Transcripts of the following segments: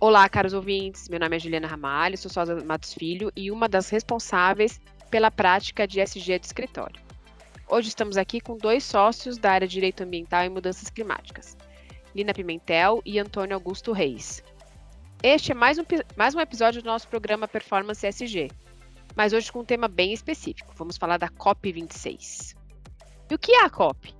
Olá, caros ouvintes. Meu nome é Juliana Ramalho, sou sócia Matos Filho e uma das responsáveis pela prática de SG de escritório. Hoje estamos aqui com dois sócios da área de Direito Ambiental e Mudanças Climáticas, Lina Pimentel e Antônio Augusto Reis. Este é mais um, mais um episódio do nosso programa Performance SG, mas hoje com um tema bem específico. Vamos falar da COP26. E o que é a COP?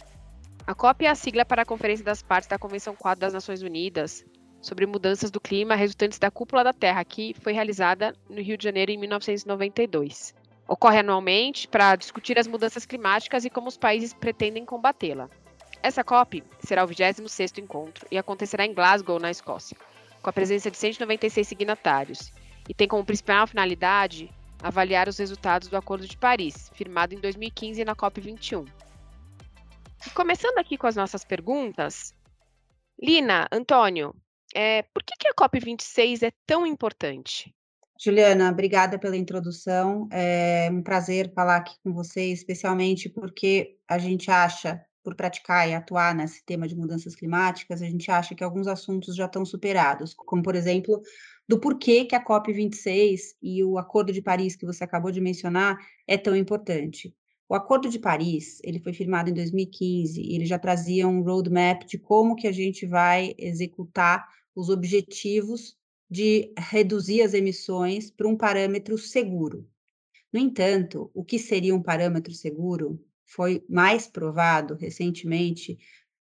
A COP é a sigla para a Conferência das Partes da Convenção Quadro das Nações Unidas sobre mudanças do clima resultantes da Cúpula da Terra, que foi realizada no Rio de Janeiro em 1992. Ocorre anualmente para discutir as mudanças climáticas e como os países pretendem combatê-la. Essa COP será o 26º encontro e acontecerá em Glasgow, na Escócia, com a presença de 196 signatários, e tem como principal finalidade avaliar os resultados do Acordo de Paris, firmado em 2015 na COP21. E começando aqui com as nossas perguntas, Lina, Antônio, é, por que, que a COP26 é tão importante? Juliana, obrigada pela introdução. É um prazer falar aqui com você, especialmente porque a gente acha, por praticar e atuar nesse tema de mudanças climáticas, a gente acha que alguns assuntos já estão superados, como, por exemplo, do porquê que a COP26 e o Acordo de Paris, que você acabou de mencionar, é tão importante. O Acordo de Paris, ele foi firmado em 2015 e ele já trazia um roadmap de como que a gente vai executar os objetivos de reduzir as emissões para um parâmetro seguro. No entanto, o que seria um parâmetro seguro foi mais provado recentemente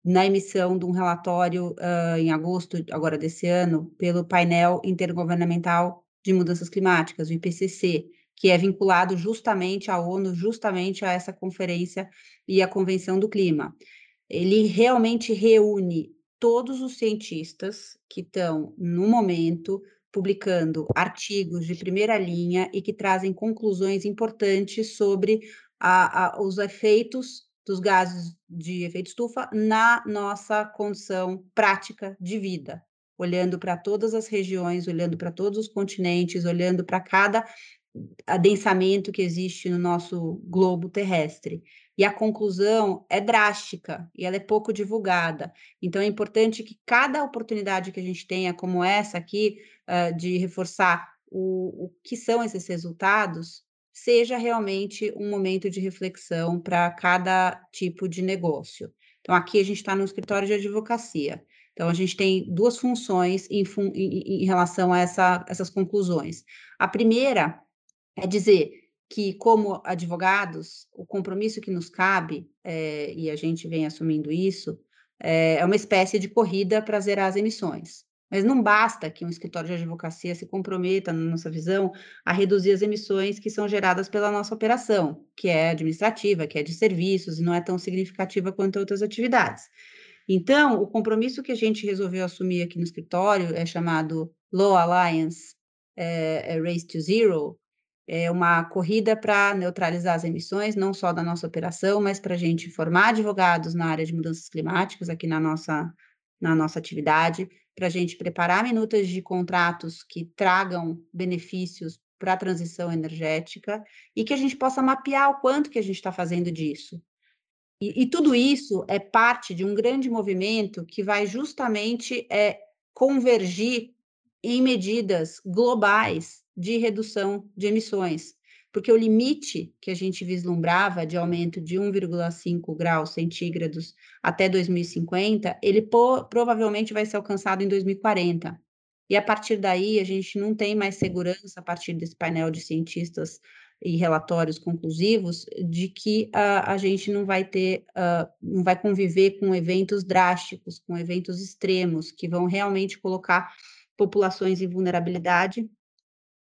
na emissão de um relatório uh, em agosto agora desse ano pelo painel intergovernamental de mudanças climáticas, o IPCC, que é vinculado justamente à ONU, justamente a essa conferência e à Convenção do Clima. Ele realmente reúne todos os cientistas que estão, no momento, publicando artigos de primeira linha e que trazem conclusões importantes sobre a, a, os efeitos dos gases de efeito estufa na nossa condição prática de vida, olhando para todas as regiões, olhando para todos os continentes, olhando para cada adensamento que existe no nosso globo terrestre. E a conclusão é drástica e ela é pouco divulgada. Então, é importante que cada oportunidade que a gente tenha, como essa aqui, uh, de reforçar o, o que são esses resultados, seja realmente um momento de reflexão para cada tipo de negócio. Então, aqui a gente está no escritório de advocacia. Então, a gente tem duas funções em, fun em, em relação a essa, essas conclusões. A primeira é dizer que, como advogados, o compromisso que nos cabe, é, e a gente vem assumindo isso, é, é uma espécie de corrida para zerar as emissões. Mas não basta que um escritório de advocacia se comprometa, na nossa visão, a reduzir as emissões que são geradas pela nossa operação, que é administrativa, que é de serviços e não é tão significativa quanto outras atividades. Então, o compromisso que a gente resolveu assumir aqui no escritório é chamado Law Alliance é, é Race to Zero, é uma corrida para neutralizar as emissões, não só da nossa operação, mas para a gente formar advogados na área de mudanças climáticas aqui na nossa, na nossa atividade, para a gente preparar minutas de contratos que tragam benefícios para a transição energética e que a gente possa mapear o quanto que a gente está fazendo disso. E, e, tudo isso é parte de um grande movimento que vai justamente é, convergir em medidas globais de redução de emissões, porque o limite que a gente vislumbrava de aumento de 1,5 graus centígrados até 2050, ele provavelmente vai ser alcançado em 2040. E a partir daí, a gente não tem mais segurança, a partir desse painel de cientistas e relatórios conclusivos, de que uh, a gente não vai ter, uh, não vai conviver com eventos drásticos, com eventos extremos, que vão realmente colocar populações em vulnerabilidade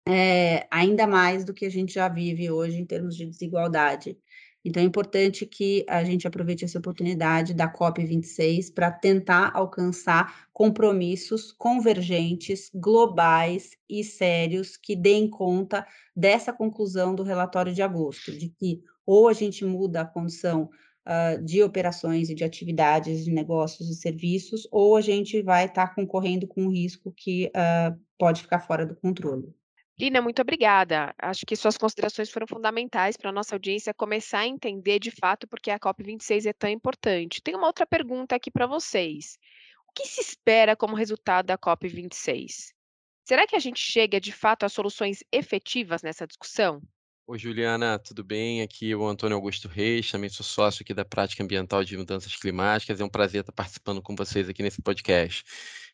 é, ainda mais do que a gente já vive hoje em termos de desigualdade. Então, é importante que a gente aproveite essa oportunidade da COP26 para tentar alcançar compromissos convergentes, globais e sérios que deem conta dessa conclusão do relatório de agosto, de que ou a gente muda a condição uh, de operações e de atividades de negócios e serviços, ou a gente vai estar tá concorrendo com um risco que uh, pode ficar fora do controle. Lina, muito obrigada. Acho que suas considerações foram fundamentais para a nossa audiência começar a entender de fato por que a COP26 é tão importante. Tem uma outra pergunta aqui para vocês. O que se espera como resultado da COP26? Será que a gente chega de fato a soluções efetivas nessa discussão? Oi, Juliana, tudo bem? Aqui é o Antônio Augusto Reis, também sou sócio aqui da Prática Ambiental de Mudanças Climáticas. É um prazer estar participando com vocês aqui nesse podcast.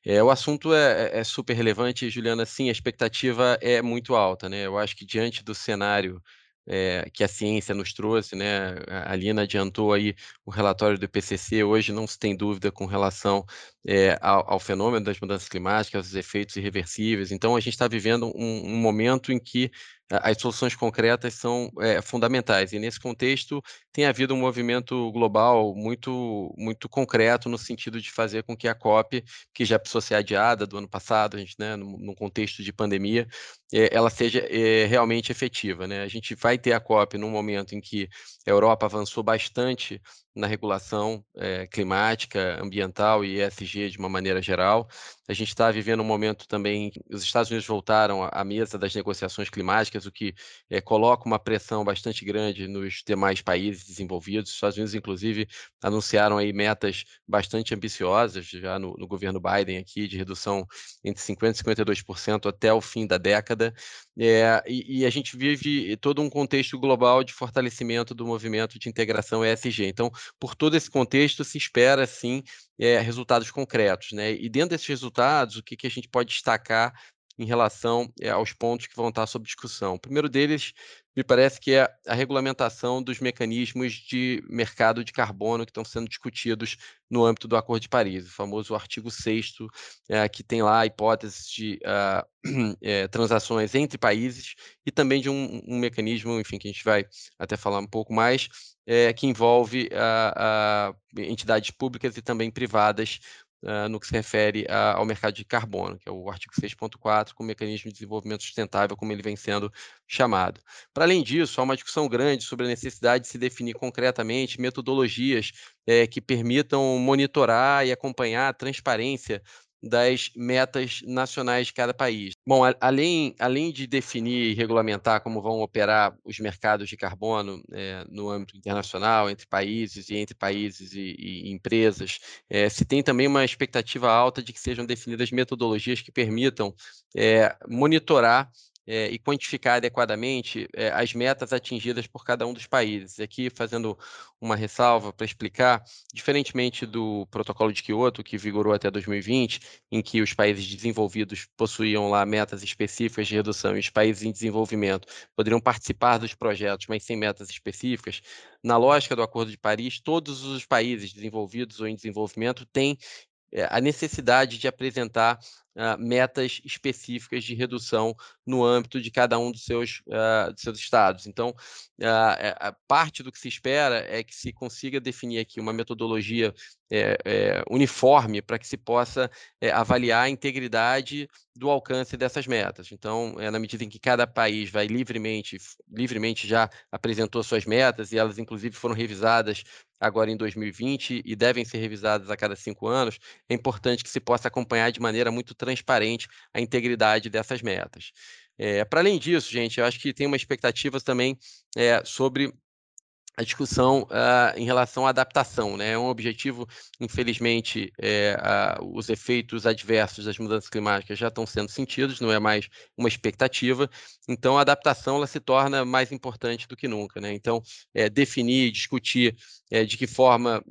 É, o assunto é, é, é super relevante, Juliana. Sim, a expectativa é muito alta, né? Eu acho que diante do cenário é, que a ciência nos trouxe, né? A Lina adiantou aí o relatório do IPCC, hoje não se tem dúvida com relação é, ao, ao, fenômeno das mudanças climáticas, os efeitos irreversíveis. Então, a gente está vivendo um, um, momento em que as soluções concretas são é, fundamentais. E nesse contexto tem havido um movimento global muito muito concreto no sentido de fazer com que a COP, que já precisou ser adiada do ano passado, a gente, né, no, no contexto de pandemia, é, ela seja realmente efetiva. Né? A gente vai ter a COP num momento em que a Europa avançou bastante na regulação climática, ambiental e ESG de uma maneira geral. A gente está vivendo um momento também, os Estados Unidos voltaram à mesa das negociações climáticas, o que é, coloca uma pressão bastante grande nos demais países desenvolvidos. Os Estados Unidos, inclusive, anunciaram aí metas bastante ambiciosas já no, no governo Biden aqui de redução entre 50% e 52% até o fim da década. É, e, e, a gente vive todo um contexto global de fortalecimento do movimento de integração ESG. Então, por todo esse contexto, se espera, sim, é, resultados concretos. Né? E dentro desses resultados, o que, que a gente pode destacar em relação é, aos pontos que vão estar sob discussão? O primeiro deles me parece que é a regulamentação dos mecanismos de mercado de carbono que estão sendo discutidos no âmbito do Acordo de Paris, o famoso artigo 6 é, que tem lá a hipótese de uh, é, transações entre países e também de um, um, mecanismo, enfim, que a gente vai até falar um pouco mais, é, que envolve uh, uh, entidades públicas e também privadas uh, no que se refere a, ao mercado de carbono, que é o artigo 6.4, com o mecanismo de desenvolvimento sustentável, como ele vem sendo chamado. Para além disso, há uma discussão grande sobre a necessidade de se definir concretamente metodologias é, que permitam monitorar e acompanhar a transparência das metas nacionais de cada país. Bom, a, além, além de definir e regulamentar como vão operar os mercados de carbono é, no âmbito internacional, entre países e entre países e, e empresas, é, se tem também uma expectativa alta de que sejam definidas metodologias que permitam é, monitorar é, e quantificar adequadamente é, as metas atingidas por cada um dos países. Aqui, fazendo uma ressalva para explicar, diferentemente do protocolo de Kyoto, que vigorou até 2020, em que os países desenvolvidos possuíam lá metas específicas de redução e os países em desenvolvimento poderiam participar dos projetos, mas sem metas específicas, na lógica do Acordo de Paris, todos os países desenvolvidos ou em desenvolvimento têm é, a necessidade de apresentar uh, metas específicas de redução no âmbito de cada um dos seus, uh, dos seus estados. Então, uh, parte do que se espera é que se consiga definir aqui uma metodologia é, é, uniforme para que se possa é, avaliar a integridade do alcance dessas metas. Então, é, na medida em que cada país vai livremente, livremente já apresentou suas metas e elas inclusive foram revisadas agora em 2020 e devem ser revisadas a cada cinco anos, é importante que se possa acompanhar de maneira muito transparente a integridade dessas metas. É, Para além disso, gente, eu acho que tem uma expectativa também é, sobre a discussão uh, em relação à adaptação. Né? É um objetivo, infelizmente, é, os efeitos adversos das mudanças climáticas já estão sendo sentidos, não é mais uma expectativa. Então, a adaptação ela se torna mais importante do que nunca. Né? Então, é, definir, discutir é, de que forma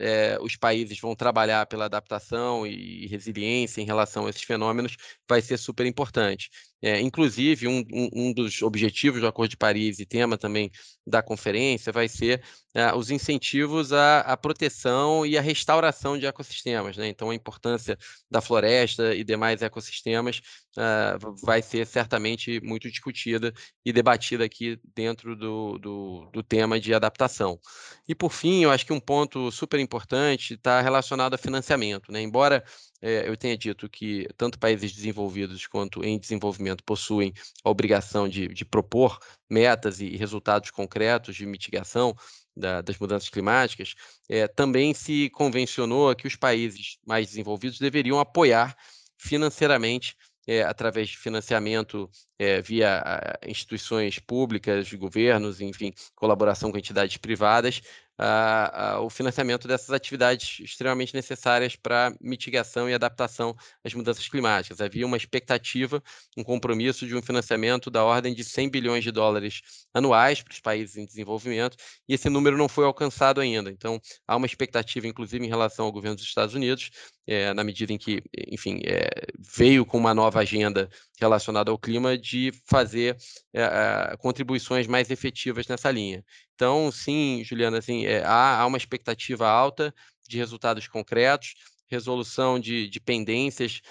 os países vão trabalhar pela adaptação e resiliência em relação a esses fenômenos vai ser super importante. É, inclusive, um, um, um, dos objetivos do Acordo de Paris e tema também da conferência vai ser é, os incentivos à, à, proteção e à restauração de ecossistemas. Né? Então, a importância da floresta e demais ecossistemas uh, vai ser certamente muito discutida e debatida aqui dentro do, do, do tema de adaptação. E, por fim, eu acho que um ponto super importante está relacionado a financiamento. Né? Embora é, eu tenha dito que tanto países desenvolvidos quanto em desenvolvimento possuem a obrigação de, de propor metas e resultados concretos de mitigação da, das mudanças climáticas, é, também se convencionou que os países mais desenvolvidos deveriam apoiar financeiramente é, através de financiamento é, via instituições públicas, governos, enfim, colaboração com entidades privadas, uh, uh, o financiamento dessas atividades extremamente necessárias para mitigação e adaptação às mudanças climáticas. Havia uma expectativa, um compromisso de um financiamento da ordem de 100 bilhões de dólares anuais para os países em desenvolvimento, e esse número não foi alcançado ainda. Então, há uma expectativa, inclusive, em relação ao governo dos Estados Unidos, é, na medida em que, enfim, é, veio com uma nova agenda relacionada ao clima, de fazer é, contribuições mais efetivas nessa linha. Então, sim, Juliana, assim, há, há uma expectativa alta de resultados concretos, resolução de, de pendências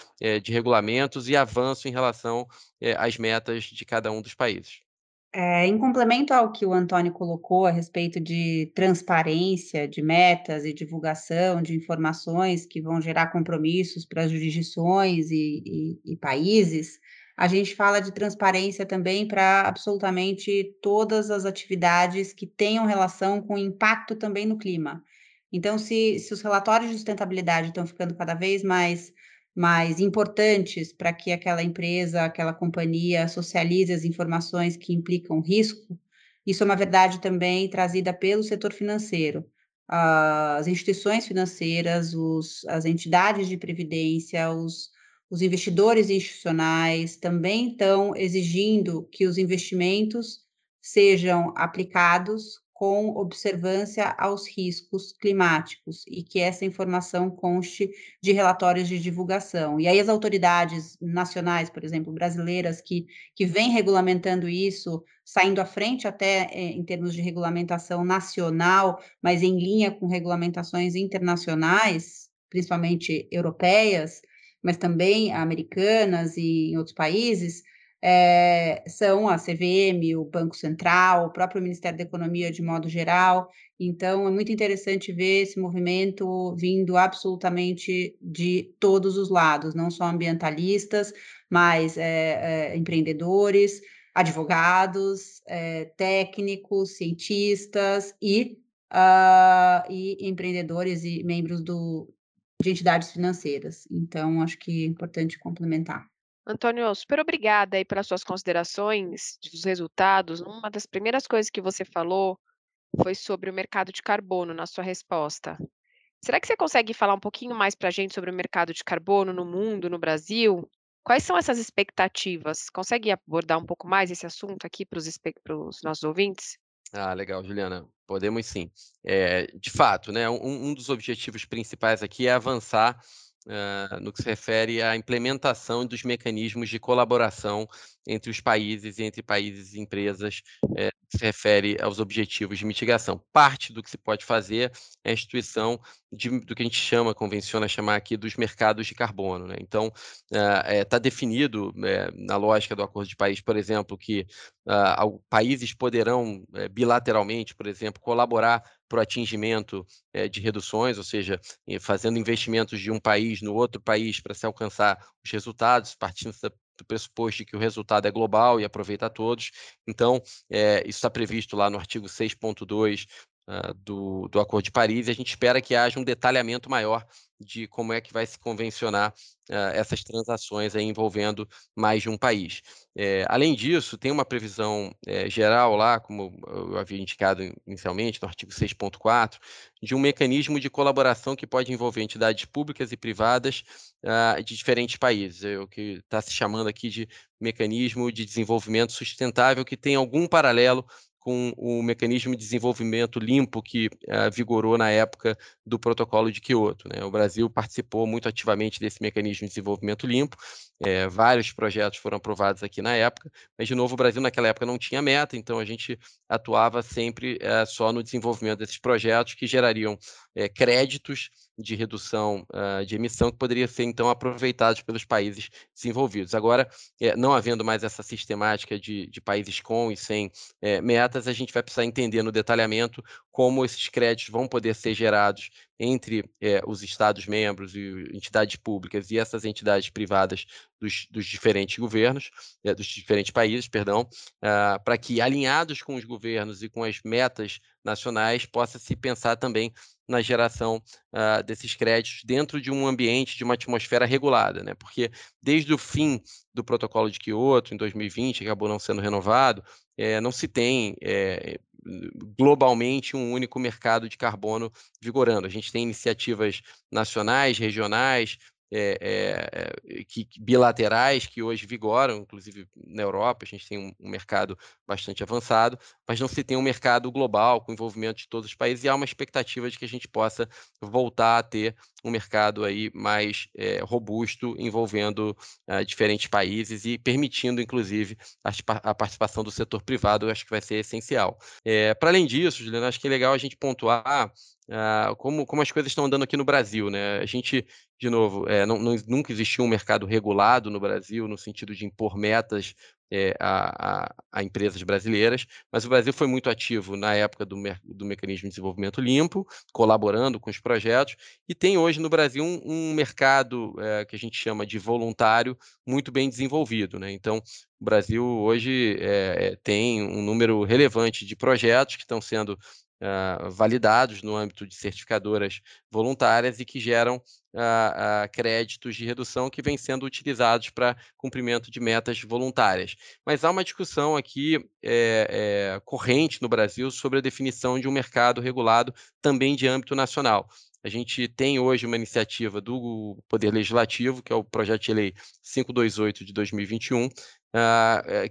de regulamentos e avanço em relação às metas de cada um dos países. É, em complemento ao que o Antônio colocou a respeito de transparência, de metas e divulgação de informações que vão gerar compromissos para as jurisdições e, e, e países, a gente fala de transparência também para absolutamente todas as atividades que tenham relação com impacto também no clima. Então, se, se os relatórios de sustentabilidade estão ficando cada vez mais mais importantes para que aquela empresa, aquela companhia socialize as informações que implicam risco, isso é uma verdade também trazida pelo setor financeiro. As instituições financeiras, os, as entidades de previdência, os, os investidores institucionais também estão exigindo que os investimentos sejam aplicados com observância aos riscos climáticos e que essa informação conste de relatórios de divulgação. E aí as autoridades nacionais, por exemplo, brasileiras, que, que vêm regulamentando isso, saindo à frente até é, em termos de regulamentação nacional, mas em linha com regulamentações internacionais, principalmente europeias, mas também americanas e em outros países, é, são a CVM, o Banco Central, o próprio Ministério da Economia de modo geral. Então, é muito interessante ver esse movimento vindo absolutamente de todos os lados, não só ambientalistas, mas é, é, empreendedores, advogados, técnicos, cientistas e, uh, e empreendedores e membros do, de entidades financeiras. Então, acho que é importante complementar. Antônio, super obrigada aí pelas suas considerações dos resultados. Uma das primeiras coisas que você falou foi sobre o mercado de carbono na sua resposta. Será que você consegue falar um pouquinho mais para a gente sobre o mercado de carbono no mundo, no Brasil? Quais são essas expectativas? Consegue abordar um pouco mais esse assunto aqui para os nossos ouvintes? Ah, legal, Juliana. Podemos sim. É, de fato, né, um, um dos objetivos principais aqui é avançar uh, no que se refere à implementação dos mecanismos de colaboração entre os países e entre países e empresas é, que se refere aos objetivos de mitigação. Parte do que se pode fazer é a instituição de, do que a gente chama, convenciona chamar aqui, dos mercados de carbono. Né? Então, está uh, é, definido é, na lógica do Acordo de Paris, por exemplo, que uh, países poderão bilateralmente, por exemplo, colaborar para o atingimento de reduções, ou seja, fazendo investimentos de um país no outro país para se alcançar os resultados, partindo do pressuposto de que o resultado é global e aproveita a todos. Então, é, isso está previsto lá no artigo 6.2 uh, do, do Acordo de Paris, e a gente espera que haja um detalhamento maior de como é que vai se convencionar uh, essas transações envolvendo mais de um país. É, além disso, tem uma previsão é, geral lá, como eu havia indicado inicialmente, no artigo 6.4, de um mecanismo de colaboração que pode envolver entidades públicas e privadas uh, de diferentes países, é o que está se chamando aqui de mecanismo de desenvolvimento sustentável, que tem algum paralelo com o mecanismo de desenvolvimento limpo que uh, vigorou na época do protocolo de Kyoto. Né? O Brasil participou muito ativamente desse mecanismo de desenvolvimento limpo, é, vários projetos foram aprovados aqui na época, mas, de novo, o Brasil naquela época não tinha meta, então a gente atuava sempre é, só no desenvolvimento desses projetos que gerariam é, créditos de redução uh, de emissão que poderiam ser, então, aproveitados pelos países desenvolvidos. Agora, não havendo mais essa sistemática de, de países com e sem metas, a gente vai precisar entender no detalhamento como esses créditos vão poder ser gerados entre é, os Estados-membros e entidades públicas e essas entidades privadas dos, dos diferentes governos, é, dos diferentes países, perdão, uh, para que, alinhados com os governos e com as metas nacionais, possa se pensar também na geração uh, desses créditos dentro de um ambiente, de uma atmosfera regulada, né? Porque desde o fim do protocolo de Kyoto, em 2020, acabou não sendo renovado, é, não se tem é, globalmente um único mercado de carbono vigorando. A gente tem iniciativas nacionais, regionais, é, é, que, bilaterais que hoje vigoram, inclusive na Europa, a gente tem um, um, mercado bastante avançado, mas não se tem um mercado global com envolvimento de todos os países e há uma expectativa de que a gente possa voltar a ter um mercado aí mais é, robusto, envolvendo uh, diferentes países e permitindo, inclusive, a, a, participação do setor privado, eu acho que vai ser essencial. Para além disso, Juliana, acho que é legal a gente pontuar Uh, como, como as coisas estão andando aqui no Brasil, né? A gente, de novo, é, não, não, nunca existiu um mercado regulado no Brasil, no sentido de impor metas é, a, a, a, empresas brasileiras, mas o Brasil foi muito ativo na época do, do Mecanismo de Desenvolvimento Limpo, colaborando com os projetos, e tem hoje no Brasil um, um mercado é, que a gente chama de voluntário muito bem desenvolvido. Né? Então, o Brasil hoje é, tem um número relevante de projetos que estão sendo uh, validados no âmbito de certificadoras voluntárias e que geram uh, créditos de redução que vêm sendo utilizados para cumprimento de metas voluntárias. Mas há uma discussão aqui é, é, corrente no Brasil sobre a definição de um mercado regulado também de âmbito nacional. A gente tem hoje uma iniciativa do Poder Legislativo, que é o projeto de lei 528 de 2021, uh,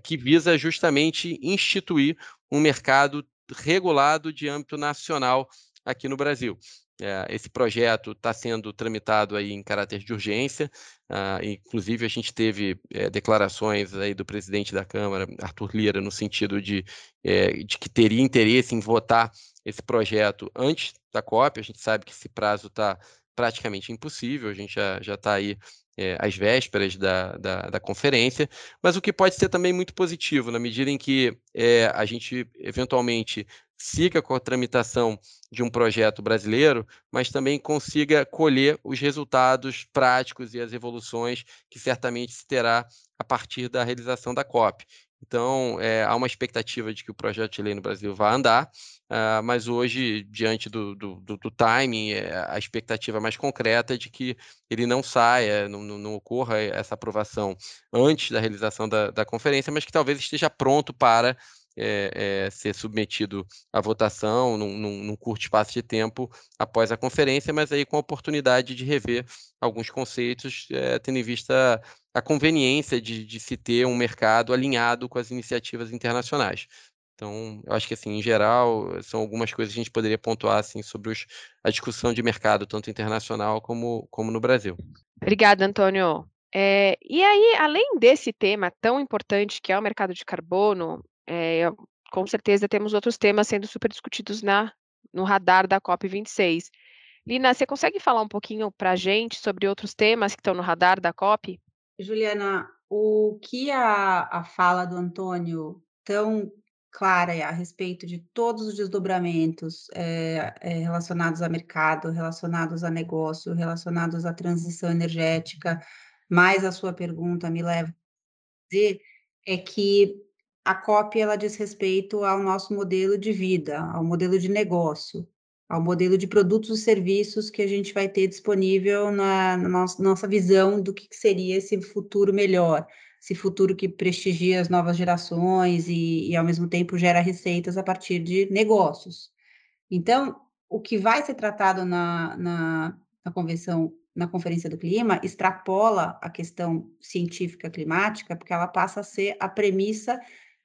que visa justamente instituir um mercado regulado de âmbito nacional aqui no Brasil. É, esse projeto está sendo tramitado aí em caráter de urgência, uh, inclusive a gente teve é, declarações aí do presidente da Câmara, Arthur Lira, no sentido de, é, de que teria interesse em votar esse projeto antes da COP. A gente sabe que esse prazo está praticamente impossível, a gente já está aí é, às vésperas da, da, da, conferência, mas o que pode ser também muito positivo, na medida em que é, a gente eventualmente siga com a tramitação de um projeto brasileiro, mas também consiga colher os resultados práticos e as evoluções que certamente se terá a partir da realização da COP. Então, é, há uma expectativa de que o projeto de lei no Brasil vá andar, uh, mas hoje, diante do, do, do, do timing, é, a expectativa mais concreta é de que ele não saia, não, não, ocorra essa aprovação antes da realização da, da conferência, mas que talvez esteja pronto para é, é, ser submetido à votação num, num, num, curto espaço de tempo após a conferência, mas aí com a oportunidade de rever alguns conceitos, é, tendo em vista a conveniência de, de, se ter um mercado alinhado com as iniciativas internacionais. Então, eu acho que, assim, em geral, são algumas coisas que a gente poderia pontuar assim, sobre os, a discussão de mercado, tanto internacional como, como no Brasil. Obrigada, Antônio. É, e aí, além desse tema tão importante que é o mercado de carbono, é, com certeza temos outros temas sendo super discutidos na, no radar da COP26. Lina, você consegue falar um pouquinho para a gente sobre outros temas que estão no radar da COP? Juliana, o que a, a fala do Antônio tão clara a respeito de todos os desdobramentos é, é, relacionados a mercado, relacionados a negócio, relacionados à transição energética, mais a sua pergunta me leva a dizer é que a COP ela diz respeito ao nosso modelo de vida, ao modelo de negócio, ao modelo de produtos e serviços que a gente vai ter disponível na, na nossa, nossa visão do que seria esse futuro melhor, esse futuro que prestigia as novas gerações e, e ao mesmo tempo gera receitas a partir de negócios. Então, o que vai ser tratado na, na, na convenção na Conferência do Clima extrapola a questão científica climática, porque ela passa a ser a premissa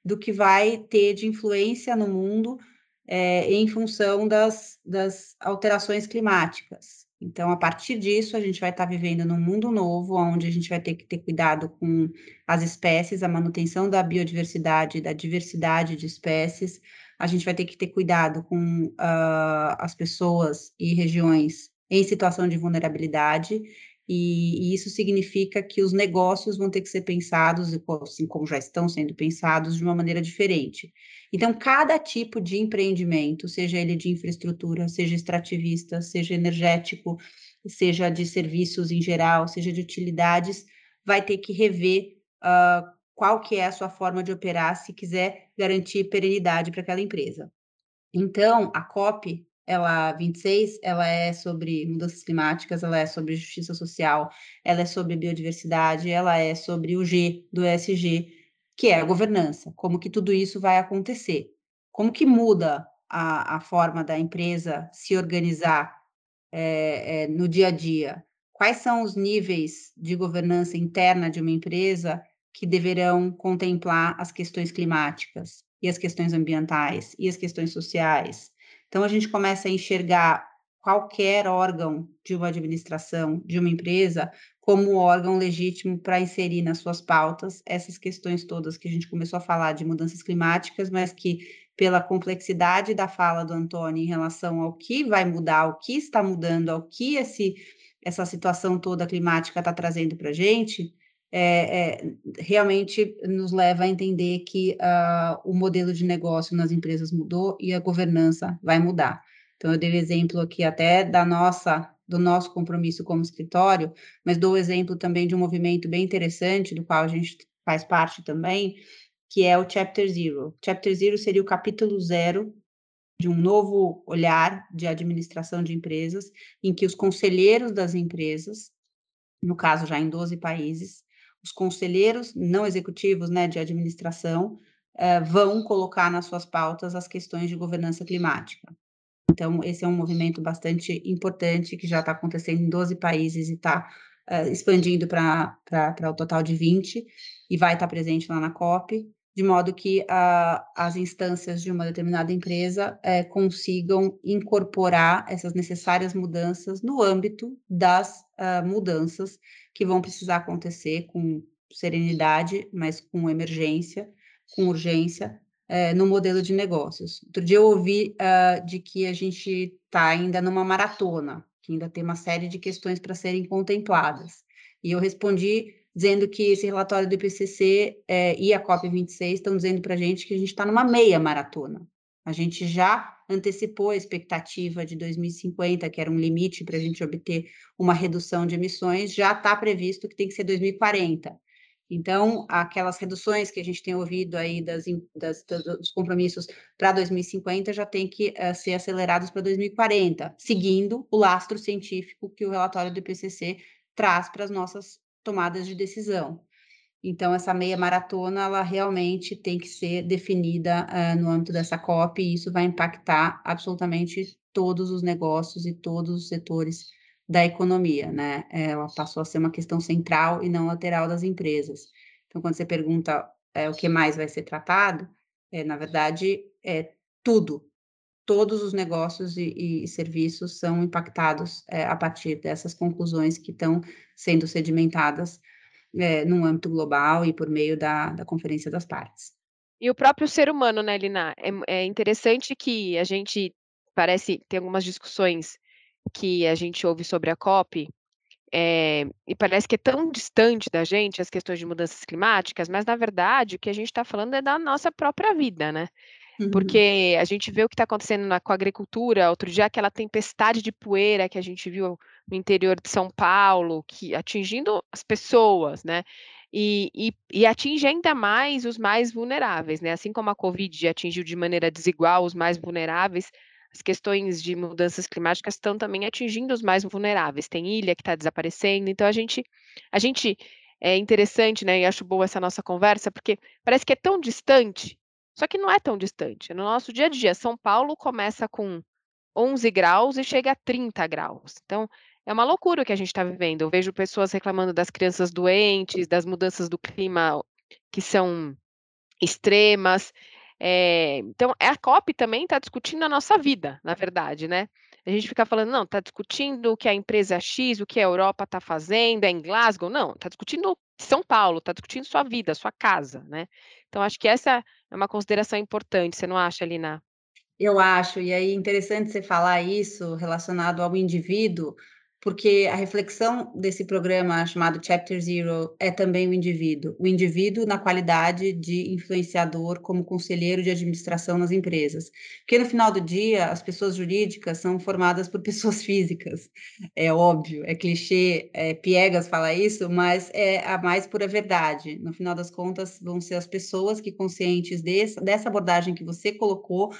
do que vai ter de influência no mundo é, em função das, das alterações climáticas. Então, a partir disso, a gente vai estar vivendo num mundo novo, onde a gente vai ter que ter cuidado com as espécies, a manutenção da biodiversidade, da diversidade de espécies. A gente vai ter que ter cuidado com uh, as pessoas e regiões em situação de vulnerabilidade e, e, isso significa que os negócios vão ter que ser pensados, assim como já estão sendo pensados, de uma maneira diferente. Então, cada tipo de empreendimento, seja ele de infraestrutura, seja extrativista, seja energético, seja de serviços em geral, seja de utilidades, vai ter que rever uh, qual que é a sua forma de operar se quiser garantir perenidade para aquela empresa. Então, a COP ela 26, ela é sobre mudanças climáticas, ela é sobre justiça social, ela é sobre biodiversidade, ela é sobre o G do ESG, que é a governança, como que tudo isso vai acontecer. como que muda a, a forma da empresa se organizar é, é, no dia a dia? Quais são os níveis de governança interna de uma empresa que deverão contemplar as questões climáticas e as questões ambientais e as questões sociais? Então, a gente começa a enxergar qualquer órgão de uma administração, de uma empresa, como órgão legítimo para inserir nas suas pautas essas questões todas que a gente começou a falar de mudanças climáticas, mas que pela complexidade da fala do Antônio em relação ao que vai mudar, o que está mudando, ao que esse, essa situação toda climática está trazendo para a gente, é, é, realmente nos leva a entender que uh, o modelo de negócio nas empresas mudou e a governança vai mudar. Então, eu dei o exemplo aqui até da nossa do nosso compromisso como escritório, mas dou o exemplo também de um movimento bem interessante, do qual a gente faz parte também, que é o Chapter Zero. Chapter Zero seria o capítulo zero de um novo olhar de administração de empresas, em que os conselheiros das empresas, no caso já em 12 países, os conselheiros não executivos né, de administração, uh, vão colocar nas suas pautas as questões de governança climática. Então, esse é um movimento bastante importante que já está acontecendo em 12 países e está uh, expandindo para o total de 20 e vai estar tá presente lá na COP de modo que uh, as instâncias de uma determinada empresa uh, consigam incorporar essas necessárias mudanças no âmbito das uh, mudanças que vão precisar acontecer com serenidade, mas com emergência, com urgência, eh, no modelo de negócios. Outro dia eu ouvi ah, de que a gente está ainda numa maratona, que ainda tem uma série de questões para serem contempladas. E eu respondi dizendo que esse relatório do IPCC é, e a COP26 estão dizendo para a gente que a gente está numa meia maratona. A gente já antecipou a expectativa de 2050, que era um limite para a gente obter uma redução de emissões, já está previsto que tem que ser 2040. Então, aquelas reduções que a gente tem ouvido aí das, das, dos compromissos para 2050 já tem que uh, ser acelerados para 2040, seguindo o lastro científico que o relatório do IPCC traz para as nossas tomadas de decisão. Então, essa meia maratona, ela realmente tem que ser definida uh, no âmbito dessa COP, e isso vai impactar absolutamente todos os negócios e todos os setores da economia, né? Ela passou a ser uma questão central e não lateral das empresas. Então, quando você pergunta é, o que mais vai ser tratado, é, na verdade, é tudo, todos os negócios e, e serviços são impactados é, a partir dessas conclusões que estão sendo sedimentadas é, num âmbito global e por meio da, da Conferência das Partes. E o próprio ser humano, né, Lina? É, é interessante que a gente parece ter algumas discussões que a gente ouve sobre a COP, é, e parece que é tão distante da gente as questões de mudanças climáticas, mas na verdade o que a gente está falando é da nossa própria vida, né? Uhum. Porque a gente vê o que está acontecendo na, com a agricultura, outro dia aquela tempestade de poeira que a gente viu no interior de São Paulo, que atingindo as pessoas, né? E, e, e, atinge ainda mais os mais vulneráveis, né? Assim como a Covid atingiu de maneira desigual os mais vulneráveis, as questões de mudanças climáticas estão também atingindo os mais vulneráveis. Tem ilha que está desaparecendo, então a gente, a gente é interessante, né? E acho boa essa nossa conversa, porque parece que é tão distante só que não é tão distante. No nosso dia a dia, São Paulo começa com 11 graus e chega a 30 graus. Então, é uma loucura o que a gente está vivendo. Eu vejo pessoas reclamando das crianças doentes, das mudanças do clima que são extremas. É, então, a COP também está discutindo a nossa vida, na verdade, né? A gente fica falando, não, está discutindo o que a empresa X, o que a Europa está fazendo, é em Glasgow. Não, está discutindo São Paulo, está discutindo sua vida, sua casa, né? Então, acho que essa é uma consideração importante, você não acha, Lina? Eu acho, e aí interessante você falar isso relacionado ao indivíduo, porque a reflexão desse programa chamado Chapter Zero é também o indivíduo, o indivíduo na qualidade de influenciador como conselheiro de administração nas empresas. Porque no final do dia, as pessoas jurídicas são formadas por pessoas físicas, é óbvio, é clichê, é piegas falar isso, mas é a mais pura verdade. No final das contas, vão ser as pessoas que, conscientes desse, dessa abordagem que você colocou,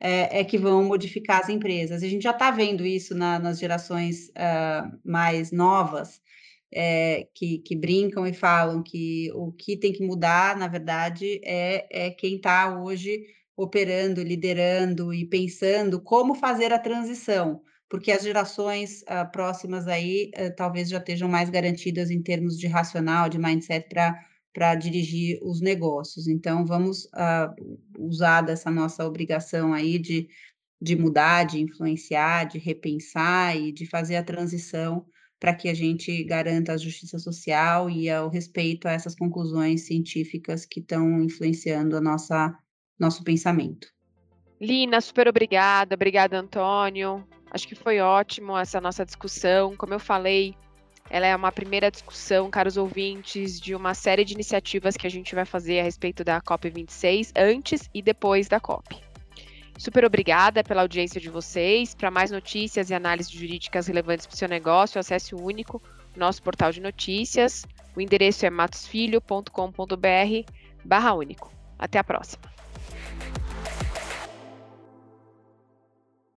é, é, que vão modificar as empresas. A gente já está vendo isso na, nas gerações uh, mais novas, é, que, que, brincam e falam que o que tem que mudar, na verdade, é, é quem está hoje operando, liderando e pensando como fazer a transição, porque as gerações uh, próximas aí uh, talvez já estejam mais garantidas em termos de racional, de mindset para dirigir os negócios. Então, vamos uh, usar dessa nossa obrigação aí de, de mudar, de influenciar, de repensar e de fazer a transição para que a gente garanta a justiça social e o respeito a essas conclusões científicas que estão influenciando a nossa nosso pensamento. Lina, super obrigada. Obrigada, Antônio. Acho que foi ótimo essa nossa discussão. Como eu falei, ela é uma primeira discussão, caros ouvintes, de uma série de iniciativas que a gente vai fazer a respeito da COP26 antes e depois da COP. Super obrigada pela audiência de vocês. Para mais notícias e análises jurídicas relevantes para o seu negócio, acesse o único nosso portal de notícias. O endereço é matosfilho.com.br barra único. Até a próxima.